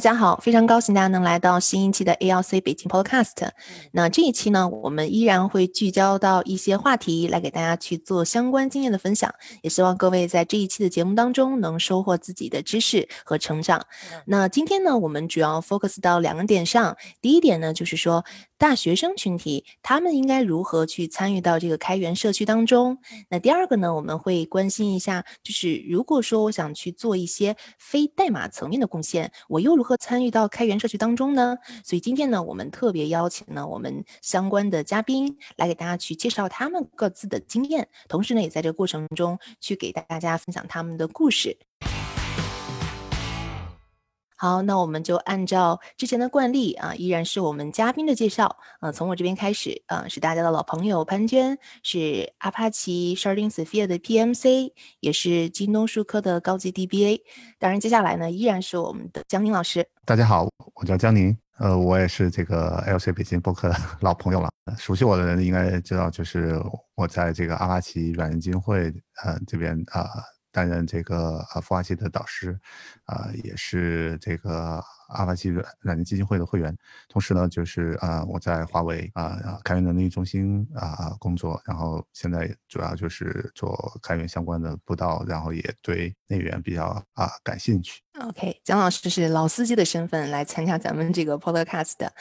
家好，非常高兴大家能来到新一期的 ALC 北京 Podcast。那这一期呢，我们依然会聚焦到一些话题，来给大家去做相关经验的分享。也希望各位在这一期的节目当中能收获自己的知识和成长。那今天呢，我们主要 focus 到两个点上。第一点呢，就是说。大学生群体，他们应该如何去参与到这个开源社区当中？那第二个呢，我们会关心一下，就是如果说我想去做一些非代码层面的贡献，我又如何参与到开源社区当中呢？所以今天呢，我们特别邀请了我们相关的嘉宾来给大家去介绍他们各自的经验，同时呢，也在这个过程中去给大家分享他们的故事。好，那我们就按照之前的惯例啊，依然是我们嘉宾的介绍。啊，从我这边开始，啊，是大家的老朋友潘娟，是阿帕奇 Sharding Sophia 的 PMC，也是京东数科的高级 DBA。当然，接下来呢，依然是我们的江宁老师。大家好，我叫江宁，呃，我也是这个 LC 北京博客老朋友了。熟悉我的人应该知道，就是我在这个阿帕奇软件基金会呃这边啊。担任这个呃孵化器的导师，啊，也是这个阿帕奇软软件基金会的会员。同时呢，就是啊，我在华为啊开源能力中心啊工作，然后现在主要就是做开源相关的布道，然后也对内源比较啊感兴趣。OK，蒋老师是老司机的身份来参加咱们这个 Podcast 的。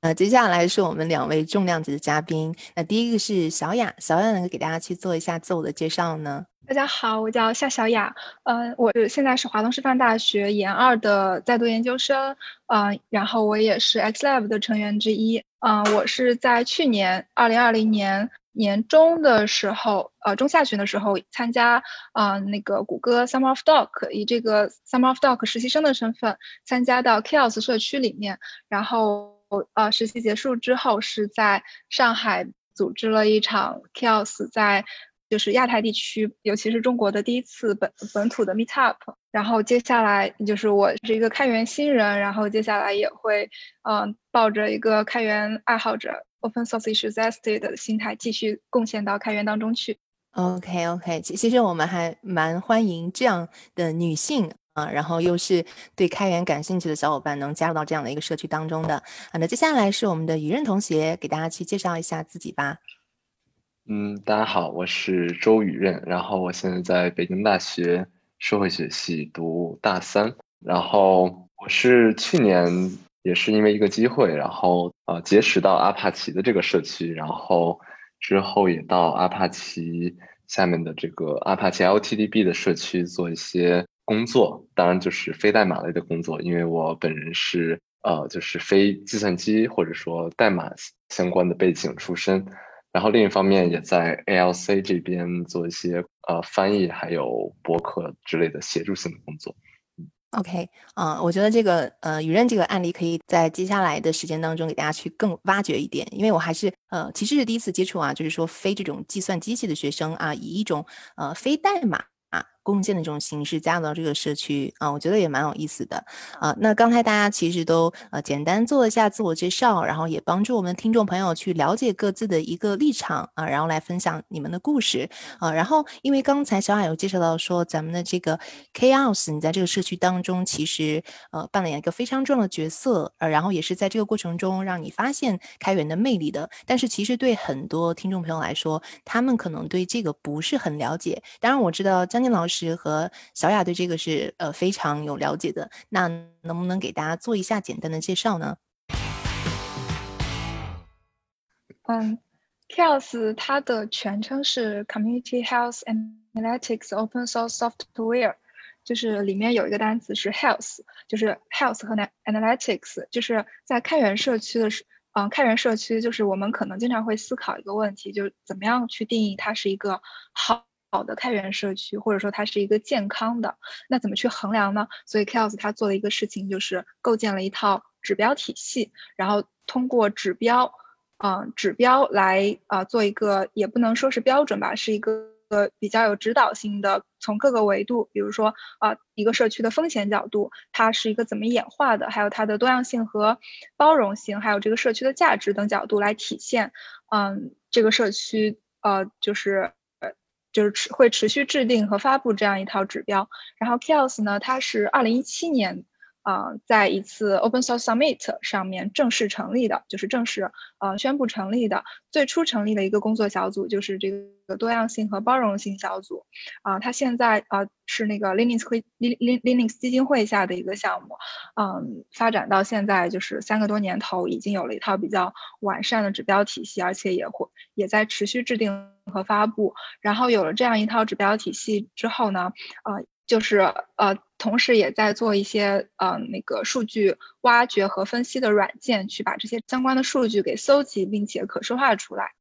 呃，接下来是我们两位重量级的嘉宾。那第一个是小雅，小雅能够给大家去做一下自我的介绍呢？大家好，我叫夏小雅，嗯，我现在是华东师范大学研二的在读研究生，嗯，然后我也是 XLab 的成员之一，嗯，我是在去年二零二零年年中的时候，呃，中下旬的时候参加，啊，那个谷歌 Summer of Doc，以这个 Summer of Doc 实习生的身份参加到 Chaos 社区里面，然后，我呃，实习结束之后是在上海组织了一场 Chaos 在。就是亚太地区，尤其是中国的第一次本本土的 Meetup，然后接下来就是我是一个开源新人，然后接下来也会嗯抱着一个开源爱好者 Open Source Enthusiast 的心态，继续贡献到开源当中去。OK OK，其其实我们还蛮欢迎这样的女性啊，然后又是对开源感兴趣的小伙伴能加入到这样的一个社区当中的。啊，那接下来是我们的雨任同学给大家去介绍一下自己吧。嗯，大家好，我是周雨任，然后我现在在北京大学社会学系读大三，然后我是去年也是因为一个机会，然后呃结识到阿帕奇的这个社区，然后之后也到阿帕奇下面的这个阿帕奇 LTDB 的社区做一些工作，当然就是非代码类的工作，因为我本人是呃就是非计算机或者说代码相关的背景出身。然后另一方面也在 ALC 这边做一些呃翻译，还有博客之类的协助性的工作。OK，啊，我觉得这个呃雨任这个案例可以在接下来的时间当中给大家去更挖掘一点，因为我还是呃其实是第一次接触啊，就是说非这种计算机系的学生啊，以一种呃非代码。贡献的这种形式加入到这个社区啊，我觉得也蛮有意思的啊。那刚才大家其实都呃简单做了一下自我介绍，然后也帮助我们听众朋友去了解各自的一个立场啊，然后来分享你们的故事啊。然后因为刚才小海有介绍到说，咱们的这个 Chaos，你在这个社区当中其实呃扮演一个非常重要的角色，呃，然后也是在这个过程中让你发现开源的魅力的。但是其实对很多听众朋友来说，他们可能对这个不是很了解。当然我知道张静老师。是和小雅对这个是呃非常有了解的，那能不能给大家做一下简单的介绍呢？嗯，Chaos 它的全称是 Community Health Analytics Open Source Software，就是里面有一个单词是 Health，就是 Health 和 Analytics，就是在开源社区的时，嗯，开源社区就是我们可能经常会思考一个问题，就是怎么样去定义它是一个好。好的开源社区，或者说它是一个健康的，那怎么去衡量呢？所以 Chaos 它做了一个事情就是构建了一套指标体系，然后通过指标，嗯，指标来啊做一个，也不能说是标准吧，是一个比较有指导性的，从各个维度，比如说啊一个社区的风险角度，它是一个怎么演化的，还有它的多样性和包容性，还有这个社区的价值等角度来体现，嗯，这个社区呃就是。就是持会持续制定和发布这样一套指标，然后 Chaos 呢，它是二零一七年，啊，在一次 Open Source Summit 上面正式成立的，就是正式呃宣布成立的。最初成立的一个工作小组就是这个多样性和包容性小组。啊，它现在啊是那个 Linux 会 Lin Linux 基金会下的一个项目。嗯，发展到现在就是三个多年头，已经有了一套比较完善的指标体系，而且也会也在持续制定和发布。然后有了这样一套指标体系之后呢，呃。就是呃，同时也在做一些呃那个数据挖掘和分析的软件，去把这些相关的数据给搜集，并且可视化出来。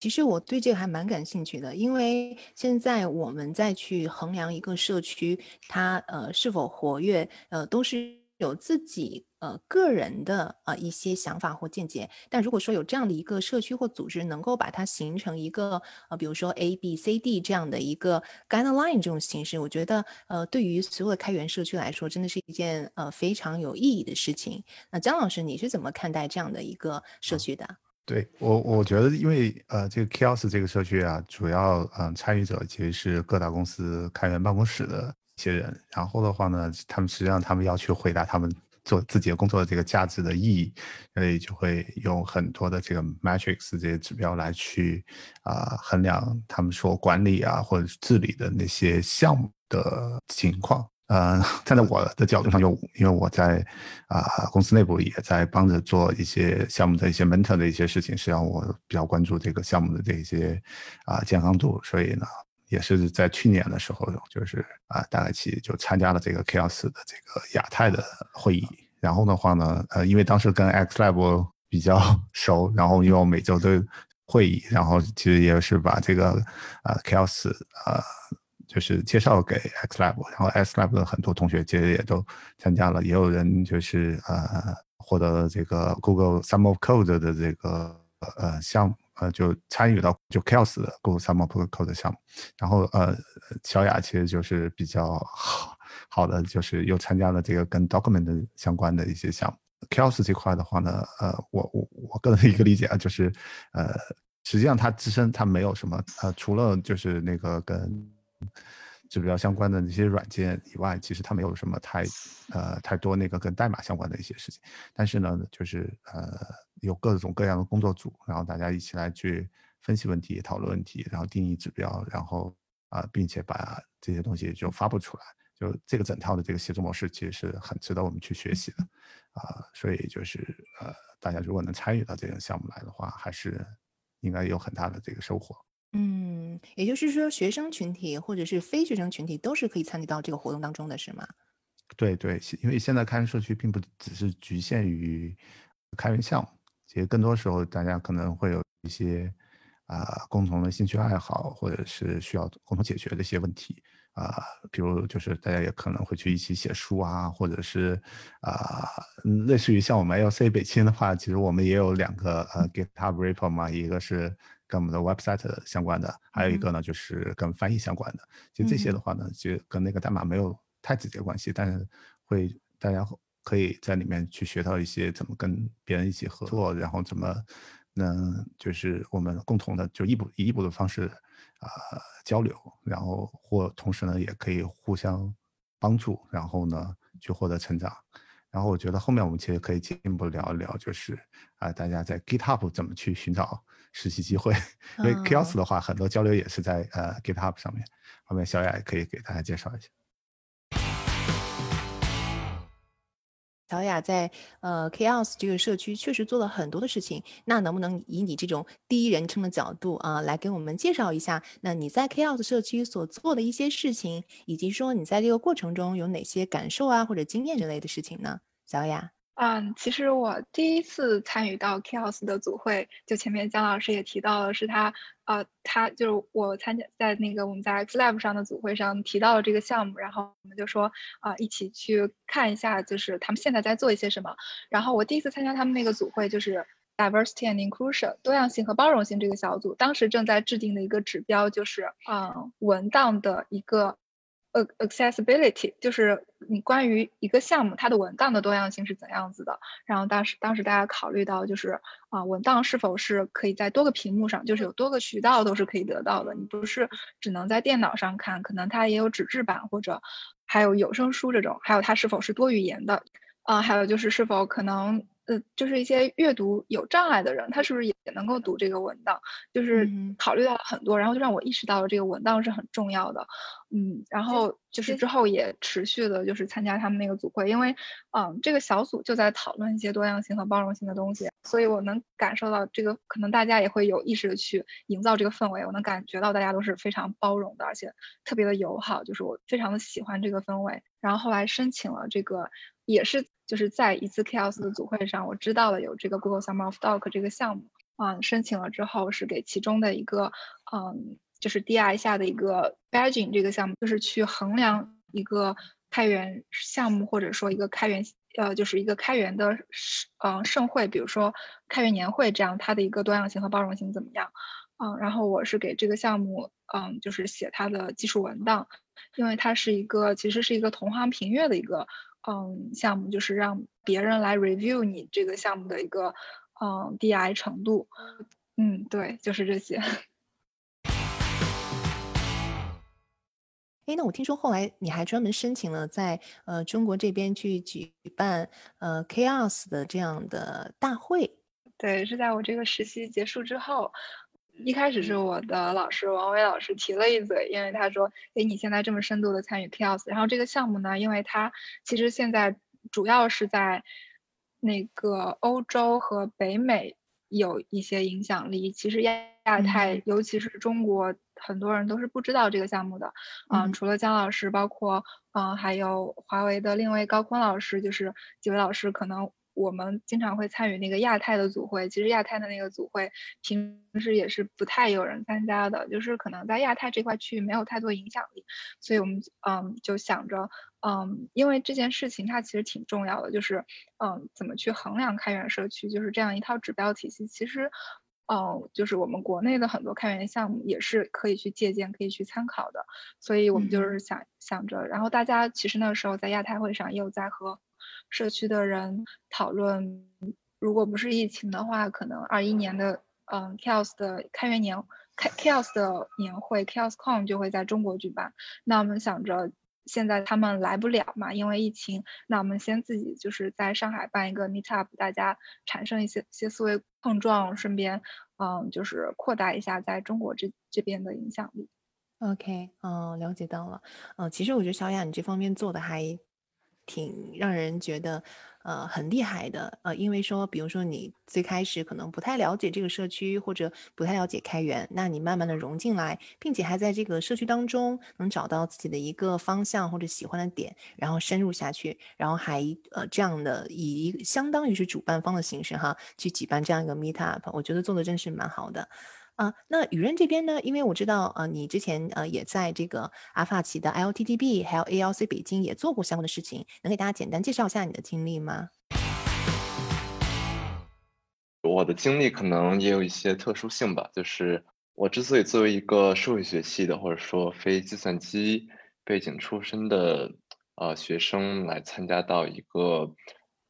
其实我对这个还蛮感兴趣的，因为现在我们再去衡量一个社区它呃是否活跃，呃都是。有自己呃个人的呃一些想法或见解，但如果说有这样的一个社区或组织，能够把它形成一个呃，比如说 A B C D 这样的一个 guideline 这种形式，我觉得呃，对于所有的开源社区来说，真的是一件呃非常有意义的事情。那姜老师，你是怎么看待这样的一个社区的？对我，我觉得因为呃，这个 Chaos 这个社区啊，主要嗯参与者其实是各大公司开源办公室的。一些人，然后的话呢，他们实际上他们要去回答他们做自己的工作的这个价值的意义，所以就会用很多的这个 metrics 这些指标来去啊衡量他们说管理啊或者治理的那些项目的情况。呃，站在我的角度上，就因为我在啊公司内部也在帮着做一些项目的一些 mentor 的一些事情，实际上我比较关注这个项目的这些啊健康度，所以呢。也是在去年的时候，就是啊，大概期就参加了这个 Chaos 的这个亚太的会议。然后的话呢，呃，因为当时跟 XLab 比较 熟，然后因为我每周都会议，然后其实也是把这个啊 Chaos 啊，就是介绍给 XLab，然后 XLab 的很多同学其实也都参加了，也有人就是呃获得了这个 Google Summer of Code 的这个呃项目。呃，就参与到就 Chaos 的 Google Summer Code 项目，然后呃，小雅其实就是比较好好的，就是又参加了这个跟 Document 相关的一些项目。Chaos 这块的话呢，呃，我我我个人的一个理解啊，就是呃，实际上它自身它没有什么呃，除了就是那个跟指标相关的那些软件以外，其实它没有什么太呃太多那个跟代码相关的一些事情。但是呢，就是呃。有各种各样的工作组，然后大家一起来去分析问题、讨论问题，然后定义指标，然后啊，并且把这些东西就发布出来。就这个整套的这个协作模式，其实是很值得我们去学习的啊。所以就是呃，大家如果能参与到这个项目来的话，还是应该有很大的这个收获。嗯，也就是说，学生群体或者是非学生群体都是可以参与到这个活动当中的是吗？对对，因为现在开源社区并不只是局限于开源项目。其实更多时候，大家可能会有一些啊共同的兴趣爱好，或者是需要共同解决的一些问题啊，比如就是大家也可能会去一起写书啊，或者是啊，类似于像我们 LC 北京的话，其实我们也有两个呃 GitHub repo 嘛，一个是跟我们的 website 相关的，还有一个呢就是跟翻译相关的。其实这些的话呢，其实跟那个代码没有太直接关系，但是会大家。可以在里面去学到一些怎么跟别人一起合作，然后怎么能就是我们共同的就一步一步的方式啊交流，然后或同时呢也可以互相帮助，然后呢去获得成长。然后我觉得后面我们其实可以进一步聊一聊，就是啊大家在 GitHub 怎么去寻找实习机会，因为 Chaos 的话很多交流也是在呃 GitHub 上面。后面小雅也可以给大家介绍一下。小雅在呃 Chaos 这个社区确实做了很多的事情，那能不能以你这种第一人称的角度啊，来给我们介绍一下，那你在 Chaos 社区所做的一些事情，以及说你在这个过程中有哪些感受啊或者经验之类的事情呢？小雅。嗯，其实我第一次参与到 Chaos 的组会，就前面姜老师也提到了，是他，呃，他就是我参加在那个我们在 X Lab 上的组会上提到了这个项目，然后我们就说啊，一起去看一下，就是他们现在在做一些什么。然后我第一次参加他们那个组会，就是 Diversity and Inclusion 多样性和包容性这个小组，当时正在制定的一个指标就是，嗯，文档的一个。呃，accessibility 就是你关于一个项目它的文档的多样性是怎样子的。然后当时当时大家考虑到就是啊，文档是否是可以在多个屏幕上，就是有多个渠道都是可以得到的。你不是只能在电脑上看，可能它也有纸质版或者还有有声书这种。还有它是否是多语言的啊？还有就是是否可能。呃，就是一些阅读有障碍的人，他是不是也能够读这个文档？就是考虑到很多，然后就让我意识到了这个文档是很重要的。嗯，然后就是之后也持续的，就是参加他们那个组会，因为嗯，这个小组就在讨论一些多样性和包容性的东西，所以我能感受到这个可能大家也会有意识的去营造这个氛围。我能感觉到大家都是非常包容的，而且特别的友好，就是我非常的喜欢这个氛围。然后后来申请了这个，也是。就是在一次 Chaos 的组会上，我知道了有这个 Google Summer of Doc 这个项目，嗯，申请了之后是给其中的一个，嗯，就是 DI 下的一个 Badging 这个项目，就是去衡量一个开源项目或者说一个开源，呃，就是一个开源的盛，嗯，盛会，比如说开源年会这样，它的一个多样性和包容性怎么样？嗯，然后我是给这个项目，嗯，就是写它的技术文档，因为它是一个其实是一个同行评阅的一个。嗯，项目就是让别人来 review 你这个项目的一个嗯 DI 程度，嗯，对，就是这些。哎，那我听说后来你还专门申请了在呃中国这边去举办呃 Chaos 的这样的大会。对，是在我这个实习结束之后。一开始是我的老师王伟老师提了一嘴，因为他说：“哎，你现在这么深度的参与 Chaos，然后这个项目呢，因为它其实现在主要是在那个欧洲和北美有一些影响力，其实亚亚太，尤其是中国，很多人都是不知道这个项目的。嗯，除了姜老师，包括嗯，还有华为的另一位高坤老师，就是几位老师可能。”我们经常会参与那个亚太的组会，其实亚太的那个组会平时也是不太有人参加的，就是可能在亚太这块区域没有太多影响力，所以我们嗯就想着嗯，因为这件事情它其实挺重要的，就是嗯怎么去衡量开源社区，就是这样一套指标体系，其实嗯就是我们国内的很多开源项目也是可以去借鉴、可以去参考的，所以我们就是想想着，然后大家其实那个时候在亚太会上也有在和。社区的人讨论，如果不是疫情的话，可能二一年的嗯 Chaos 的开源年开 Chaos 的年会 ChaosCon 就会在中国举办。那我们想着现在他们来不了嘛，因为疫情，那我们先自己就是在上海办一个 Meetup，大家产生一些些思维碰撞，顺便嗯就是扩大一下在中国这这边的影响力。OK，嗯，了解到了。嗯，其实我觉得小雅你这方面做的还。挺让人觉得，呃，很厉害的，呃，因为说，比如说你最开始可能不太了解这个社区，或者不太了解开源，那你慢慢的融进来，并且还在这个社区当中能找到自己的一个方向或者喜欢的点，然后深入下去，然后还呃这样的以一相当于是主办方的形式哈，去举办这样一个 meet up，我觉得做的真是蛮好的。啊，那雨润这边呢？因为我知道，呃，你之前呃也在这个阿法奇的 LTTB 还有 ALC 北京也做过相关的事情，能给大家简单介绍一下你的经历吗？我的经历可能也有一些特殊性吧，就是我之所以作为一个社会学系的或者说非计算机背景出身的呃学生来参加到一个。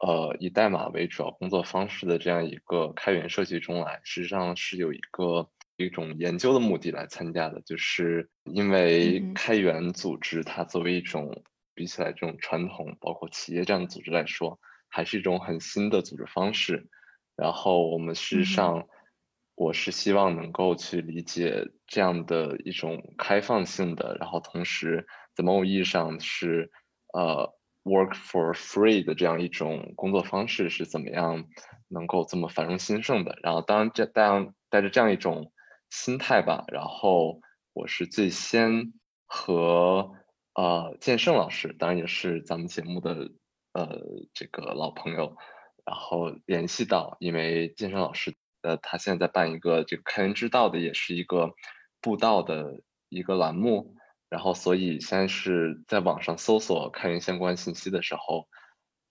呃，以代码为主要工作方式的这样一个开源设计中来，实际上是有一个一种研究的目的来参加的，就是因为开源组织它作为一种比起来这种传统包括企业这样的组织来说，还是一种很新的组织方式。然后我们事实上，我是希望能够去理解这样的一种开放性的，然后同时在某种意义上是呃。Work for free 的这样一种工作方式是怎么样能够这么繁荣兴盛的？然后，当这带样带着这样一种心态吧，然后我是最先和呃建胜老师，当然也是咱们节目的呃这个老朋友，然后联系到，因为建胜老师呃他现在在办一个这个开源之道的，也是一个布道的一个栏目。然后，所以先是在网上搜索开源相关信息的时候，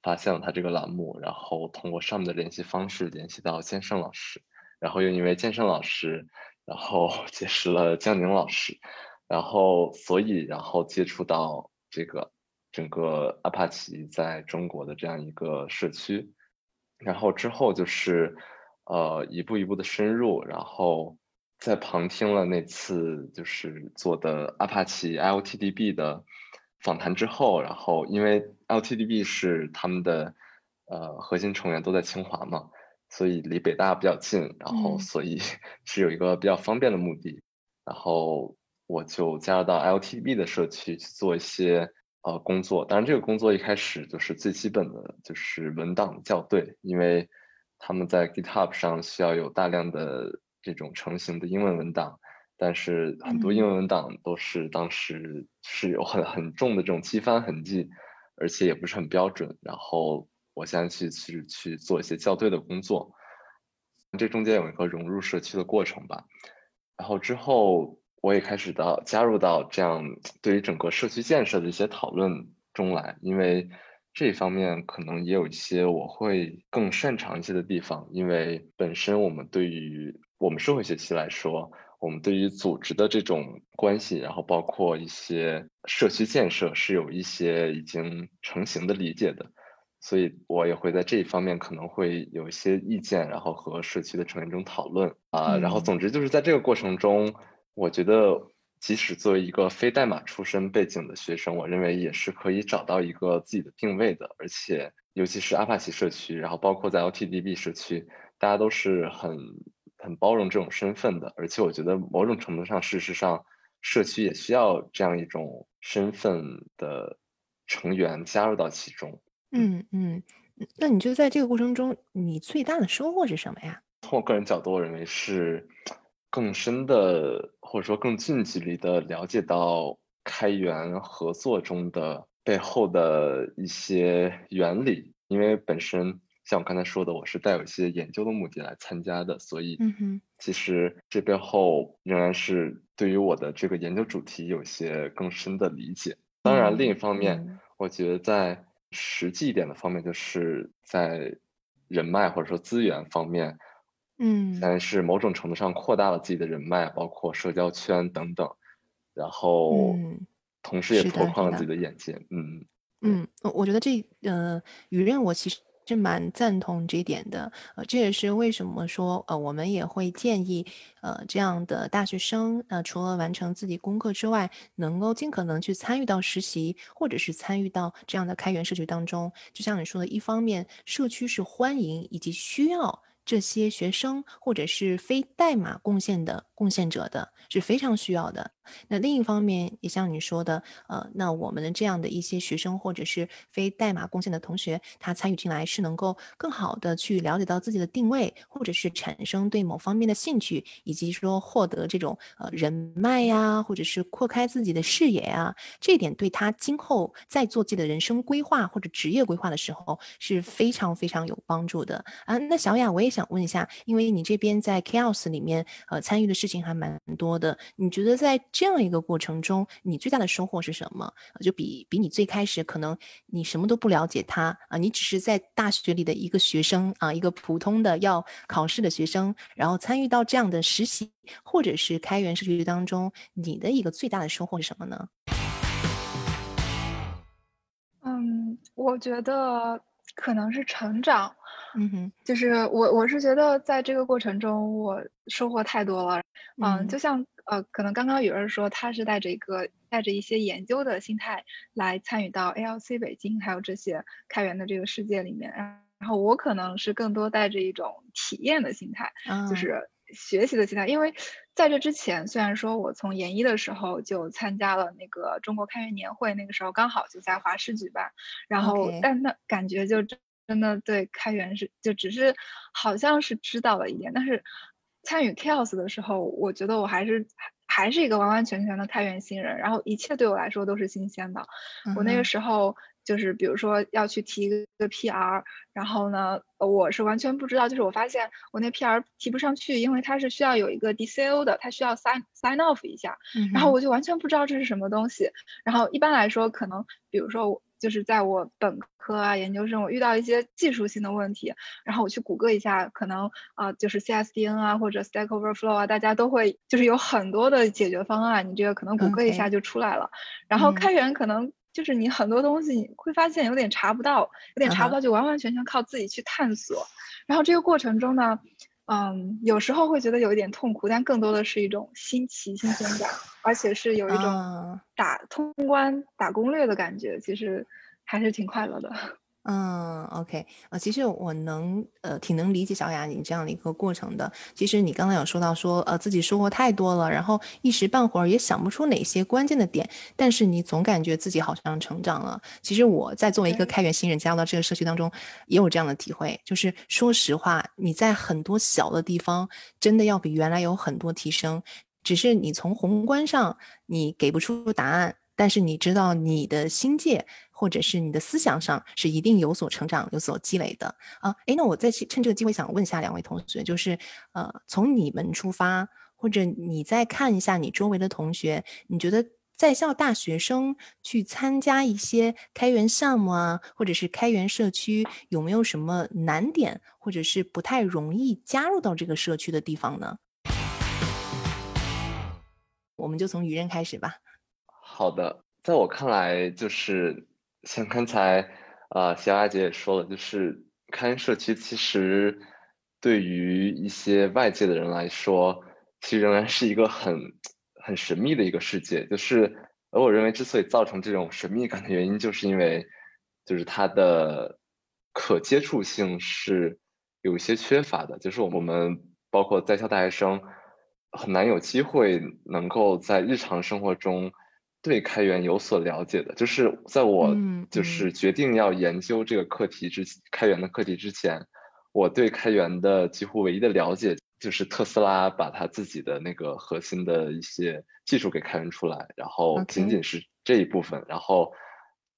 发现了他这个栏目，然后通过上面的联系方式联系到建胜老师，然后又因为建胜老师，然后 结识了江宁老师，然后所以然后接触到这个整个阿帕奇在中国的这样一个社区，然后之后就是呃一步一步的深入，然后在旁听了那次就是做的阿帕奇 LTDB 的访谈之后，然后因为 LTDB 是他们的呃核心成员都在清华嘛。所以离北大比较近，然后所以 是有一个比较方便的目的，然后我就加入到 LTB 的社区去做一些呃工作。当然，这个工作一开始就是最基本的就是文档校对，因为他们在 GitHub 上需要有大量的这种成型的英文文档，但是很多英文文档都是当时是有很很重的这种机翻痕迹，而且也不是很标准，然后。我现在去去去做一些校对的工作，这中间有一个融入社区的过程吧。然后之后我也开始到加入到这样对于整个社区建设的一些讨论中来，因为这方面可能也有一些我会更擅长一些的地方。因为本身我们对于我们社会学期来说，我们对于组织的这种关系，然后包括一些社区建设是有一些已经成型的理解的。所以我也会在这一方面可能会有一些意见，然后和社区的成员中讨论啊。然后总之就是在这个过程中，我觉得即使作为一个非代码出身背景的学生，我认为也是可以找到一个自己的定位的。而且尤其是阿帕奇社区，然后包括在 LTDB 社区，大家都是很很包容这种身份的。而且我觉得某种程度上，事实上社区也需要这样一种身份的成员加入到其中。嗯嗯，那你就在这个过程中，你最大的收获是什么呀？从我个人角度，我认为是更深的，或者说更近距离的了解到开源合作中的背后的一些原理。因为本身像我刚才说的，我是带有一些研究的目的来参加的，所以其实这背后仍然是对于我的这个研究主题有些更深的理解。当然，另一方面，我觉得在实际一点的方面，就是在人脉或者说资源方面，嗯，但是某种程度上扩大了自己的人脉，包括社交圈等等，然后同时也拓宽了自己的眼界。嗯嗯，我觉得这呃，雨任我其实。是蛮赞同这一点的，呃，这也是为什么说，呃，我们也会建议，呃，这样的大学生，呃，除了完成自己功课之外，能够尽可能去参与到实习，或者是参与到这样的开源社区当中。就像你说的，一方面社区是欢迎以及需要这些学生或者是非代码贡献的贡献者的，是非常需要的。那另一方面，也像你说的，呃，那我们的这样的一些学生或者是非代码贡献的同学，他参与进来是能够更好的去了解到自己的定位，或者是产生对某方面的兴趣，以及说获得这种呃人脉呀，或者是扩开自己的视野呀，这一点对他今后在做自己的人生规划或者职业规划的时候是非常非常有帮助的啊。那小雅，我也想问一下，因为你这边在 Chaos 里面呃参与的事情还蛮多的，你觉得在这样一个过程中，你最大的收获是什么？就比比你最开始可能你什么都不了解他啊，你只是在大学里的一个学生啊，一个普通的要考试的学生，然后参与到这样的实习或者是开源社区当中，你的一个最大的收获是什么呢？嗯，我觉得可能是成长。嗯哼，就是我我是觉得在这个过程中我收获太多了。嗯，就像。呃，可能刚刚有人说他是带着一个带着一些研究的心态来参与到 ALC 北京还有这些开源的这个世界里面，然后我可能是更多带着一种体验的心态，就是学习的心态。因为在这之前，虽然说我从研一的时候就参加了那个中国开源年会，那个时候刚好就在华师举办，然后但那感觉就真的对开源是就只是好像是知道了一点，但是。参与 Chaos 的时候，我觉得我还是还是一个完完全全的开源新人，然后一切对我来说都是新鲜的。我那个时候就是比如说要去提一个 PR，然后呢，我是完全不知道，就是我发现我那 PR 提不上去，因为它是需要有一个 DCO 的，它需要 sign sign off 一下，然后我就完全不知道这是什么东西。然后一般来说，可能比如说就是在我本科啊、研究生，我遇到一些技术性的问题，然后我去谷歌一下，可能啊，就是 CSDN 啊或者 Stack Overflow 啊，大家都会就是有很多的解决方案，你这个可能谷歌一下就出来了。然后开源可能就是你很多东西你会发现有点查不到，有点查不到，就完完全全靠自己去探索。然后这个过程中呢。嗯，有时候会觉得有一点痛苦，但更多的是一种新奇、新鲜感，而且是有一种打通关、打攻略的感觉，其实还是挺快乐的。嗯，OK，呃，其实我能，呃，挺能理解小雅你这样的一个过程的。其实你刚才有说到说，呃，自己收获太多了，然后一时半会儿也想不出哪些关键的点，但是你总感觉自己好像成长了。其实我在作为一个开源新人加入到这个社区当中，也有这样的体会，就是说实话，你在很多小的地方真的要比原来有很多提升，只是你从宏观上你给不出答案。但是你知道，你的心界或者是你的思想上是一定有所成长、有所积累的啊！诶，那我再趁这个机会想问一下两位同学，就是呃，从你们出发，或者你再看一下你周围的同学，你觉得在校大学生去参加一些开源项目啊，或者是开源社区，有没有什么难点，或者是不太容易加入到这个社区的地方呢？我们就从愚人开始吧。好的，在我看来，就是像刚才呃小雅姐也说了，就是开源社区其实对于一些外界的人来说，其实仍然是一个很很神秘的一个世界。就是而我认为，之所以造成这种神秘感的原因，就是因为就是它的可接触性是有一些缺乏的。就是我们包括在校大学生很难有机会能够在日常生活中。对开源有所了解的，就是在我就是决定要研究这个课题之开源的课题之前，我对开源的几乎唯一的了解就是特斯拉把它自己的那个核心的一些技术给开源出来，然后仅仅是这一部分，然后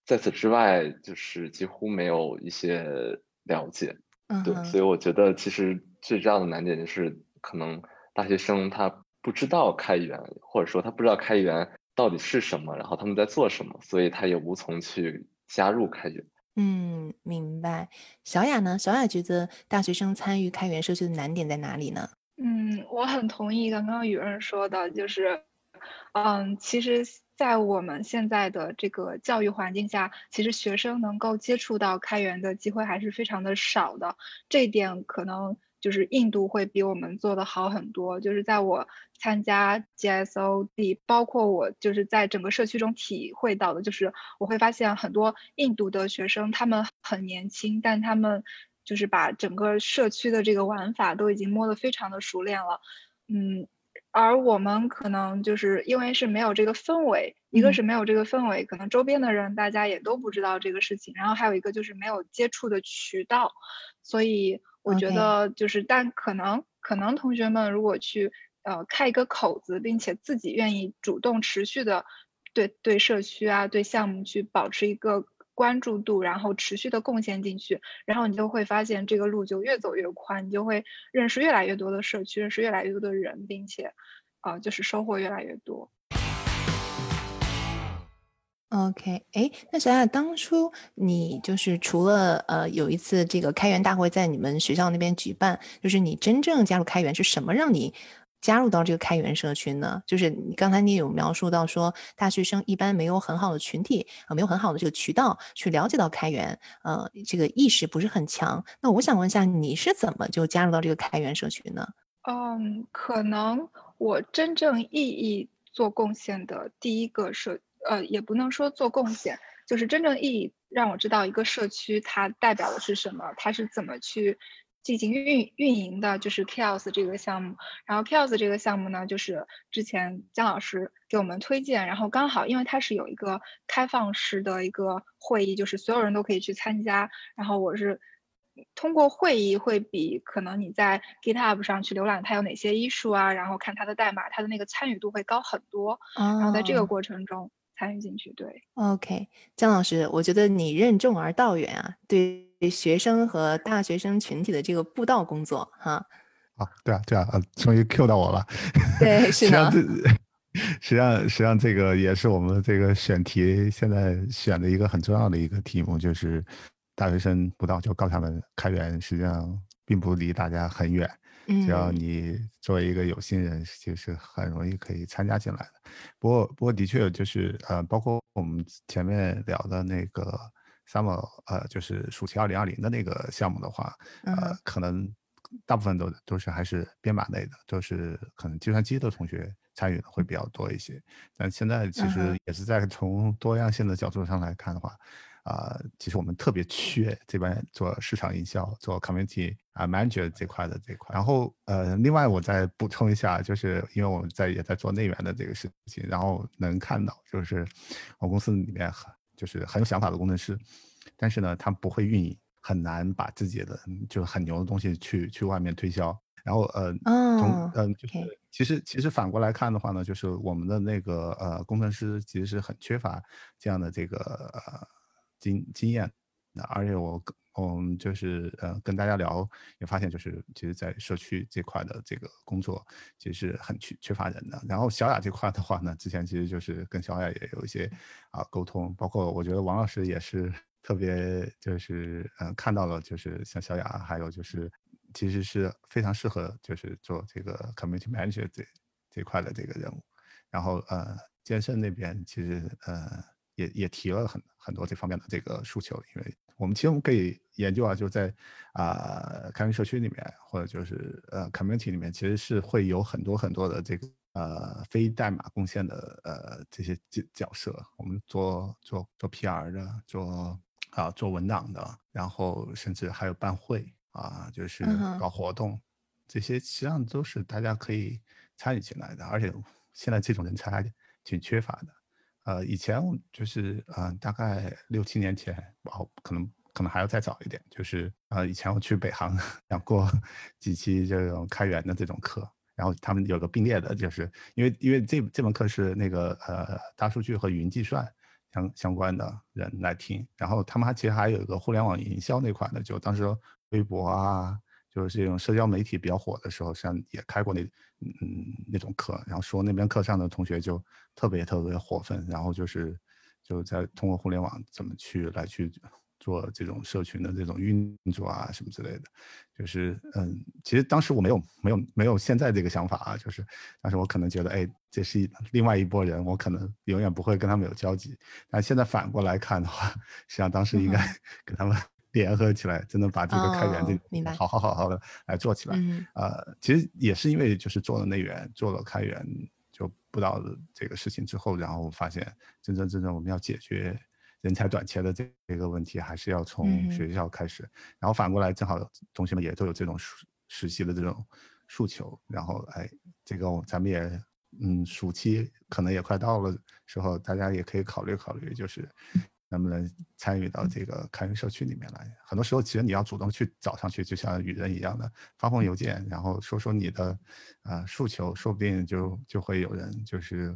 在此之外就是几乎没有一些了解。对，所以我觉得其实最重要的难点就是可能大学生他不知道开源，或者说他不知道开源。到底是什么？然后他们在做什么？所以他也无从去加入开源。嗯，明白。小雅呢？小雅觉得大学生参与开源社区的难点在哪里呢？嗯，我很同意刚刚雨润说的，就是，嗯，其实，在我们现在的这个教育环境下，其实学生能够接触到开源的机会还是非常的少的。这一点可能。就是印度会比我们做的好很多。就是在我参加 GSOD，包括我就是在整个社区中体会到的，就是我会发现很多印度的学生，他们很年轻，但他们就是把整个社区的这个玩法都已经摸得非常的熟练了。嗯，而我们可能就是因为是没有这个氛围，一个是没有这个氛围，可能周边的人大家也都不知道这个事情，然后还有一个就是没有接触的渠道，所以。我觉得就是，但可能可能同学们如果去呃开一个口子，并且自己愿意主动持续的对对社区啊对项目去保持一个关注度，然后持续的贡献进去，然后你就会发现这个路就越走越宽，你就会认识越来越多的社区，认识越来越多的人，并且啊就是收获越来越多。OK，哎，那小雅，当初你就是除了呃有一次这个开源大会在你们学校那边举办，就是你真正加入开源是什么让你加入到这个开源社区呢？就是你刚才你有描述到说大学生一般没有很好的群体啊，没有很好的这个渠道去了解到开源，呃，这个意识不是很强。那我想问一下，你是怎么就加入到这个开源社区呢？嗯，可能我真正意义做贡献的第一个社。呃，也不能说做贡献，就是真正意义让我知道一个社区它代表的是什么，它是怎么去进行运运营的，就是 Chaos 这个项目。然后 Chaos 这个项目呢，就是之前姜老师给我们推荐，然后刚好因为它是有一个开放式的一个会议，就是所有人都可以去参加。然后我是通过会议会比可能你在 GitHub 上去浏览它有哪些 issue 啊，然后看它的代码，它的那个参与度会高很多。然后在这个过程中。参与进去，对，OK，姜老师，我觉得你任重而道远啊，对学生和大学生群体的这个布道工作，哈，啊，对啊，对啊，啊，终于 Q 到我了，对，是的，实际上，实际上这个也是我们这个选题现在选的一个很重要的一个题目，就是大学生不到就告诉他们开源，实际上并不离大家很远。只要你作为一个有心人，其实很容易可以参加进来的。不过，不过的确就是呃，包括我们前面聊的那个 summer，呃，就是暑期二零二零的那个项目的话，呃，可能大部分都都是还是编码类的，都是可能计算机的同学参与的会比较多一些。但现在其实也是在从多样性的角度上来看的话。啊，其实我们特别缺这边做市场营销、做 community 啊 manager 这块的这块。然后呃，另外我再补充一下，就是因为我们在也在做内源的这个事情，然后能看到就是我公司里面很就是很有想法的工程师，但是呢，他不会运营，很难把自己的就是很牛的东西去去外面推销。然后呃，从嗯就是其实其实反过来看的话呢，就是我们的那个呃工程师其实是很缺乏这样的这个呃。经经验，那而且我我们就是呃跟大家聊，也发现就是其实，在社区这块的这个工作，其实是很缺缺乏人的。然后小雅这块的话呢，之前其实就是跟小雅也有一些啊沟通，包括我觉得王老师也是特别就是嗯看到了，就是像小雅，还有就是其实是非常适合就是做这个 community manager 这这块的这个任务。然后呃健身那边其实呃。也也提了很很多这方面的这个诉求，因为我们其实我们可以研究啊，就在啊开源社区里面，或者就是呃 community 里面，其实是会有很多很多的这个呃非代码贡献的呃这些角角色，我们做做做 PR 的，做啊做文档的，然后甚至还有办会啊，就是搞活动，这些实际上都是大家可以参与进来的，而且现在这种人才还挺缺乏的。呃，以前就是呃，大概六七年前，哦，可能可能还要再早一点，就是呃，以前我去北航讲过几期这种开源的这种课，然后他们有个并列的，就是因为因为这这门课是那个呃大数据和云计算相相关的人来听，然后他们还其实还有一个互联网营销那块的，就当时微博啊。就是这种社交媒体比较火的时候，像也开过那嗯那种课，然后说那边课上的同学就特别特别火奋，然后就是就在通过互联网怎么去来去做这种社群的这种运作啊什么之类的，就是嗯，其实当时我没有没有没有现在这个想法啊，就是当时我可能觉得哎这是一另外一拨人，我可能永远不会跟他们有交集，但现在反过来看的话，实际上当时应该 跟他们。联合起来，真的把这个开源这好好好好的来做起来。呃，其实也是因为就是做了内源，做了开源，就不知道这个事情之后，然后发现真正真正我们要解决人才短缺的这这个问题，还是要从学校开始。然后反过来，正好同学们也都有这种实实习的这种诉求。然后哎，这个咱们也嗯，暑期可能也快到了时候，大家也可以考虑考虑，就是。能不能参与到这个开源社区里面来？很多时候，其实你要主动去找上去，就像雨人一样的发封邮件，然后说说你的啊诉求，说不定就就会有人就是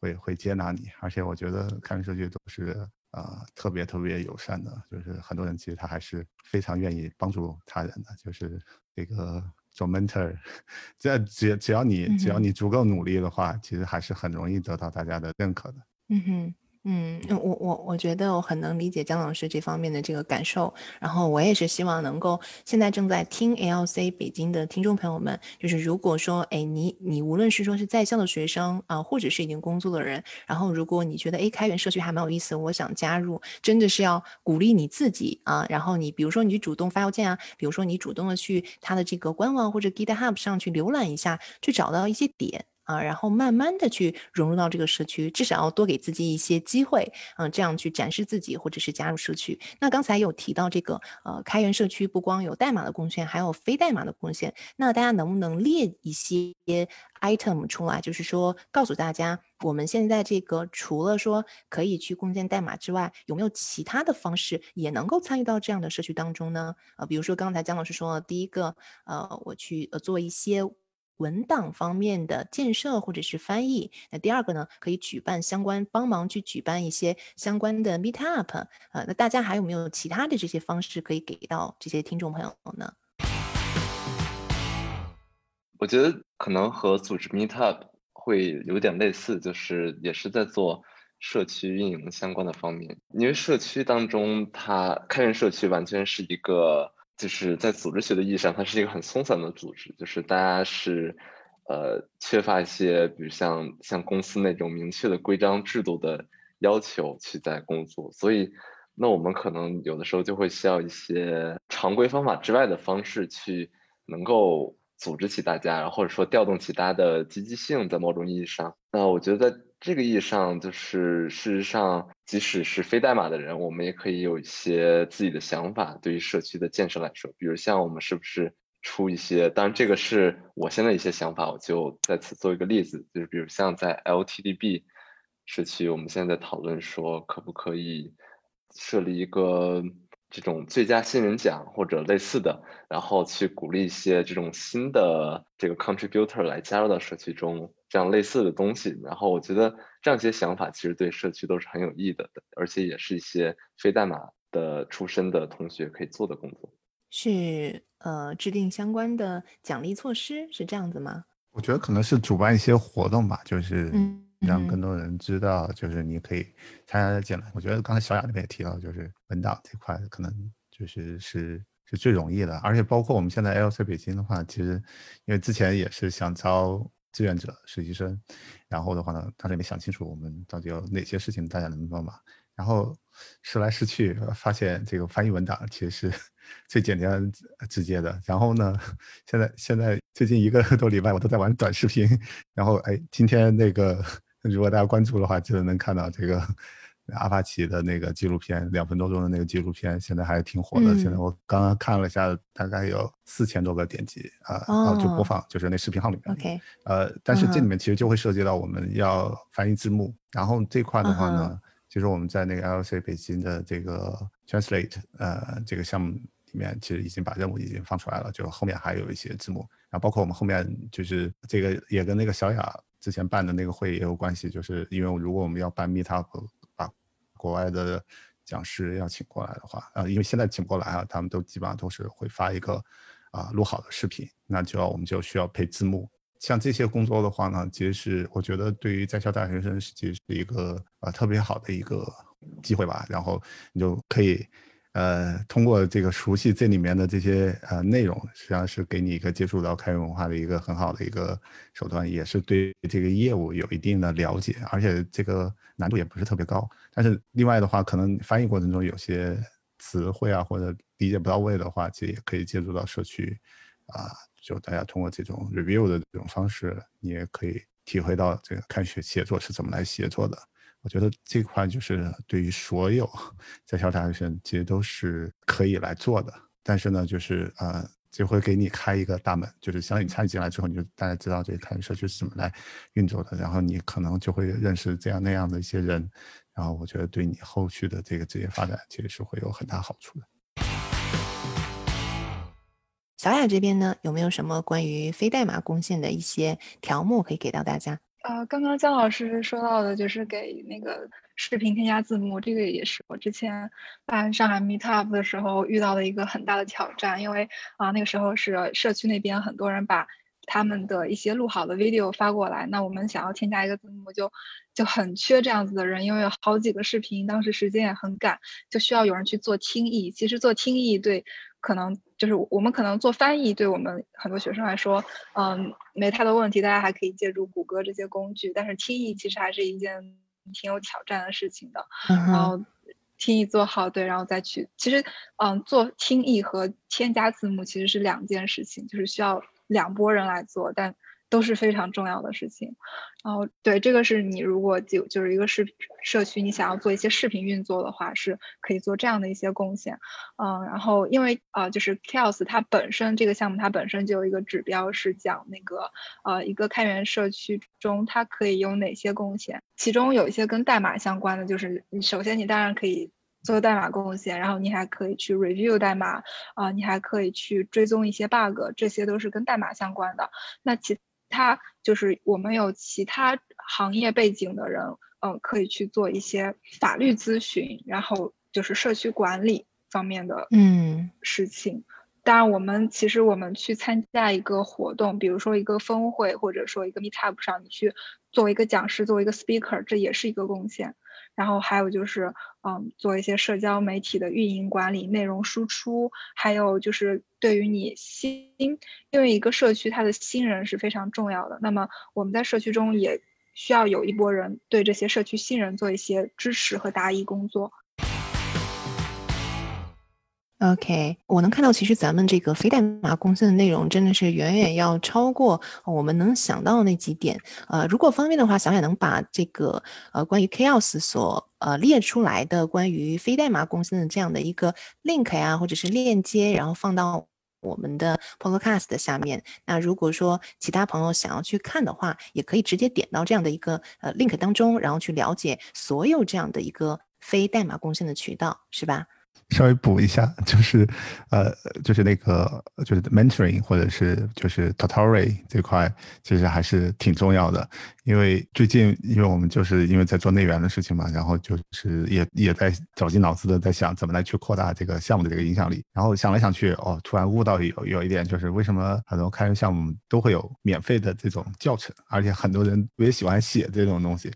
会会接纳你。而且我觉得开源社区都是啊特别特别友善的，就是很多人其实他还是非常愿意帮助他人的，就是这个做 mentor，这只只要你只要你足够努力的话，其实还是很容易得到大家的认可的。嗯哼。嗯，我我我觉得我很能理解姜老师这方面的这个感受，然后我也是希望能够现在正在听 L C 北京的听众朋友们，就是如果说，哎，你你无论是说是在校的学生啊，或者是已经工作的人，然后如果你觉得哎开源社区还蛮有意思，我想加入，真的是要鼓励你自己啊，然后你比如说你去主动发邮件啊，比如说你主动的去他的这个官网或者 GitHub 上去浏览一下，去找到一些点。啊，然后慢慢的去融入到这个社区，至少要多给自己一些机会，嗯，这样去展示自己，或者是加入社区。那刚才有提到这个，呃，开源社区不光有代码的贡献，还有非代码的贡献。那大家能不能列一些 item 出来，就是说告诉大家，我们现在这个除了说可以去贡献代码之外，有没有其他的方式也能够参与到这样的社区当中呢？呃，比如说刚才姜老师说，第一个，呃，我去呃做一些。文档方面的建设或者是翻译，那第二个呢，可以举办相关帮忙去举办一些相关的 meet up，呃，那大家还有没有其他的这些方式可以给到这些听众朋友呢？我觉得可能和组织 meet up，会有点类似，就是也是在做社区运营相关的方面。因为社区当中，它开源社区完全是一个，就是在组织学的意义上，它是一个很松散的组织，就是大家是，呃，缺乏一些，比如像像公司那种明确的规章制度的要求去在工作，所以。那我们可能有的时候就会需要一些常规方法之外的方式去能够组织起大家，或者说调动起大家的积极性，在某种意义上。那我觉得这个意义上，就是事实上，即使是非代码的人，我们也可以有一些自己的想法。对于社区的建设来说，比如像我们是不是出一些，当然这个是我现在一些想法，我就在此做一个例子，就是比如像在 LTDB 社区，我们现在在讨论说可不可以。设立一个这种最佳新人奖或者类似的，然后去鼓励一些这种新的这个 contributor 来加入到社区中，这样类似的东西。然后我觉得这样一些想法其实对社区都是很有益的，而且也是一些非代码的出身的同学可以做的工作。是呃，制定相关的奖励措施是这样子吗？我觉得可能是主办一些活动吧，就是嗯。让更多人知道，就是你可以参加进来。我觉得刚才小雅那边也提到，就是文档这块可能就是是是最容易的，而且包括我们现在 LC 北京的话，其实因为之前也是想招志愿者实习生，然后的话呢，当时也没想清楚我们到底有哪些事情大家能帮忙，然后试来试去发现这个翻译文档其实是最简单直接的。然后呢，现在现在最近一个多礼拜我都在玩短视频，然后哎，今天那个。如果大家关注的话，就能看到这个阿帕奇的那个纪录片，两分多钟的那个纪录片，现在还挺火的。现在我刚刚看了一下，大概有四千多个点击啊，就播放，就是那视频号里面。OK，呃，但是这里面其实就会涉及到我们要翻译字幕，然后这块的话呢，其实我们在那个 LC 北京的这个 Translate 呃这个项目里面，其实已经把任务已经放出来了，就后面还有一些字幕，然后包括我们后面就是这个也跟那个小雅。之前办的那个会也有关系，就是因为如果我们要办 Meetup，把国外的讲师要请过来的话，啊，因为现在请过来啊，他们都基本上都是会发一个啊录好的视频，那就要我们就需要配字幕。像这些工作的话呢，其实是我觉得对于在校大学生其实是一个啊特别好的一个机会吧，然后你就可以。呃，通过这个熟悉这里面的这些呃内容，实际上是给你一个接触到开源文化的一个很好的一个手段，也是对这个业务有一定的了解，而且这个难度也不是特别高。但是另外的话，可能翻译过程中有些词汇啊或者理解不到位的话，其实也可以借助到社区，啊，就大家通过这种 review 的这种方式，你也可以体会到这个开学写作是怎么来写作的。我觉得这块就是对于所有 在校大学生，其实都是可以来做的。但是呢，就是呃，就会给你开一个大门，就是相当于你参与进来之后，你就大家知道这个开源社区是怎么来运作的，然后你可能就会认识这样那样的一些人，然后我觉得对你后续的这个职业发展其实是会有很大好处的。小雅这边呢，有没有什么关于非代码贡献的一些条目可以给到大家？呃，刚刚姜老师说到的，就是给那个视频添加字幕，这个也是我之前办上海 Meetup 的时候遇到的一个很大的挑战，因为啊，那个时候是社区那边很多人把他们的一些录好的 video 发过来，那我们想要添加一个字幕，就就很缺这样子的人，因为有好几个视频，当时时间也很赶，就需要有人去做听译。其实做听译对。可能就是我们可能做翻译，对我们很多学生来说，嗯，没太多问题。大家还可以借助谷歌这些工具，但是听译其实还是一件挺有挑战的事情的。然后听译做好，对，然后再去，其实，嗯，做听译和添加字幕其实是两件事情，就是需要两拨人来做，但。都是非常重要的事情，然后对这个是你如果就就是一个视频社区，你想要做一些视频运作的话，是可以做这样的一些贡献，嗯，然后因为啊，就是 Chaos 它本身这个项目它本身就有一个指标是讲那个呃一个开源社区中它可以有哪些贡献，其中有一些跟代码相关的，就是你首先你当然可以做代码贡献，然后你还可以去 review 代码啊，你还可以去追踪一些 bug，这些都是跟代码相关的，那其。他就是我们有其他行业背景的人，嗯，可以去做一些法律咨询，然后就是社区管理方面的嗯事情。当然我们其实我们去参加一个活动，比如说一个峰会，或者说一个 meetup 上，你去作为一个讲师，作为一个 speaker，这也是一个贡献。然后还有就是，嗯，做一些社交媒体的运营管理、内容输出，还有就是对于你新，因为一个社区它的新人是非常重要的。那么我们在社区中也需要有一波人对这些社区新人做一些支持和答疑工作。OK，我能看到，其实咱们这个非代码贡献的内容真的是远远要超过我们能想到的那几点。呃，如果方便的话，小海能把这个呃关于 Chaos 所呃列出来的关于非代码贡献的这样的一个 link 呀，或者是链接，然后放到我们的 Podcast 下面。那如果说其他朋友想要去看的话，也可以直接点到这样的一个呃 link 当中，然后去了解所有这样的一个非代码贡献的渠道，是吧？稍微补一下，就是，呃，就是那个，就是 mentoring 或者是就是 tutorial 这块，其实还是挺重要的。因为最近，因为我们就是因为在做内源的事情嘛，然后就是也也在绞尽脑汁的在想怎么来去扩大这个项目的这个影响力。然后想来想去，哦，突然悟到有有一点，就是为什么很多开源项目都会有免费的这种教程，而且很多人特别喜欢写这种东西。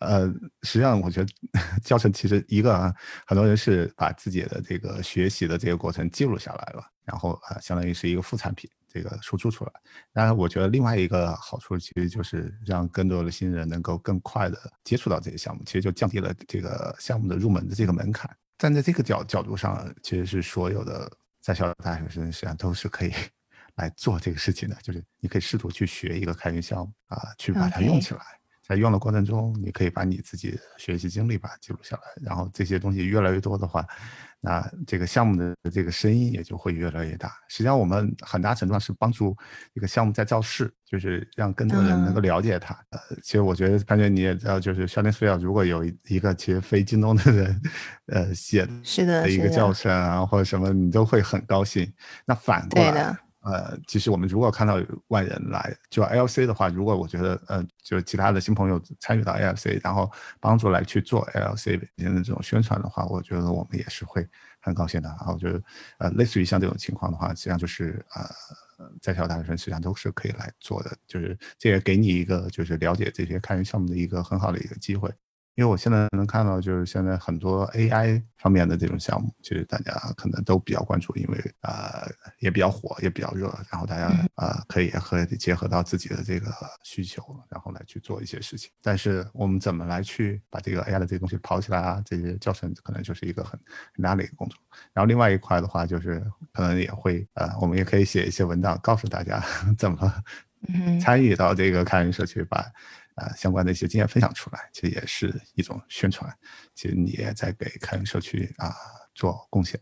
呃，实际上我觉得 教程其实一个啊，很多人是把自己的这个学习的这个过程记录下来了，然后啊，相当于是一个副产品，这个输出出来。当然，我觉得另外一个好处其实就是让更多的新人能够更快的接触到这些项目，其实就降低了这个项目的入门的这个门槛。站在这个角角度上，其实是所有的在校的大学生实际上都是可以来做这个事情的，就是你可以试图去学一个开源项目啊，去把它用起来。在用的过程中，你可以把你自己的学习经历把它记录下来，然后这些东西越来越多的话，那这个项目的这个声音也就会越来越大。实际上，我们很大程度上是帮助一个项目在造势，就是让更多人能够了解它。呃，其实我觉得潘娟你也知道，就是 s h a r l e 如果有一个其实非京东的人，呃，写是的一个教程啊或者什么，你都会很高兴。那反过来。呃，其实我们如果看到外人来就 LC 的话，如果我觉得呃，就是其他的新朋友参与到 LC，然后帮助来去做 LC 北京的这种宣传的话，我觉得我们也是会很高兴的。然后就是呃，类似于像这种情况的话，实际上就是呃，在校大学生实际上都是可以来做的，就是这也给你一个就是了解这些开源项目的一个很好的一个机会。因为我现在能看到，就是现在很多 AI 方面的这种项目，其实大家可能都比较关注，因为呃也比较火，也比较热，然后大家呃可以和结合到自己的这个需求，然后来去做一些事情。但是我们怎么来去把这个 AI 的这些东西跑起来啊？这些教程可能就是一个很很大的一个工作。然后另外一块的话，就是可能也会呃，我们也可以写一些文档，告诉大家 怎么参与到这个开源社区把。啊，相关的一些经验分享出来，其实也是一种宣传。其实你也在给开源社区啊做贡献。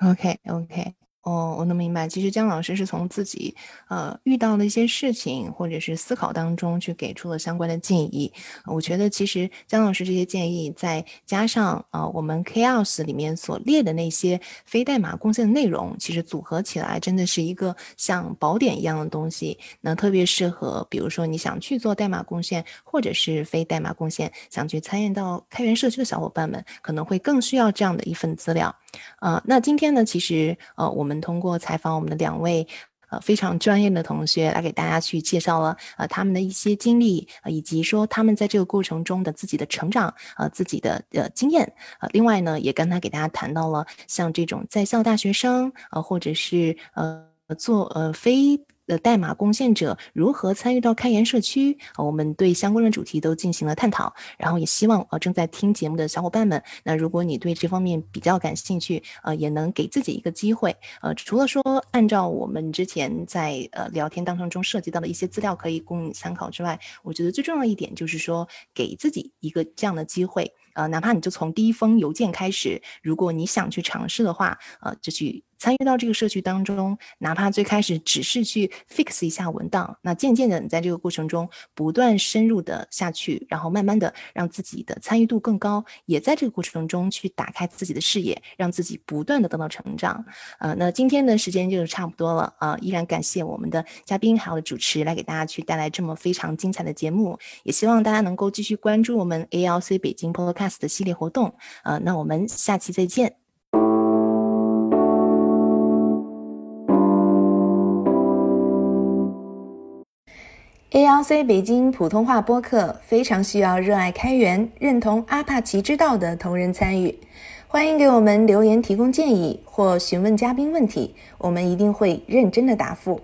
OK，OK。哦，我能明白。其实姜老师是从自己呃遇到的一些事情或者是思考当中去给出了相关的建议。我觉得其实姜老师这些建议，再加上呃我们 Chaos 里面所列的那些非代码贡献的内容，其实组合起来真的是一个像宝典一样的东西。那特别适合，比如说你想去做代码贡献，或者是非代码贡献，想去参与到开源社区的小伙伴们，可能会更需要这样的一份资料。呃，那今天呢，其实呃，我们通过采访我们的两位呃非常专业的同学，来给大家去介绍了呃他们的一些经历，呃以及说他们在这个过程中的自己的成长，呃自己的呃经验，呃另外呢，也刚才给大家谈到了像这种在校大学生，呃或者是呃做呃非。的代码贡献者如何参与到开源社区？我们对相关的主题都进行了探讨，然后也希望呃正在听节目的小伙伴们，那如果你对这方面比较感兴趣，呃也能给自己一个机会，呃除了说按照我们之前在呃聊天当中中涉及到的一些资料可以供你参考之外，我觉得最重要一点就是说给自己一个这样的机会，呃哪怕你就从第一封邮件开始，如果你想去尝试的话，呃就去。参与到这个社区当中，哪怕最开始只是去 fix 一下文档，那渐渐的你在这个过程中不断深入的下去，然后慢慢的让自己的参与度更高，也在这个过程中去打开自己的视野，让自己不断的得到成长。呃，那今天的时间就差不多了啊，依然感谢我们的嘉宾还有主持来给大家去带来这么非常精彩的节目，也希望大家能够继续关注我们 ALC 北京 Podcast 的系列活动。呃，那我们下期再见。ALC 北京普通话播客非常需要热爱开源、认同阿帕奇之道的同仁参与，欢迎给我们留言提供建议或询问嘉宾问题，我们一定会认真的答复。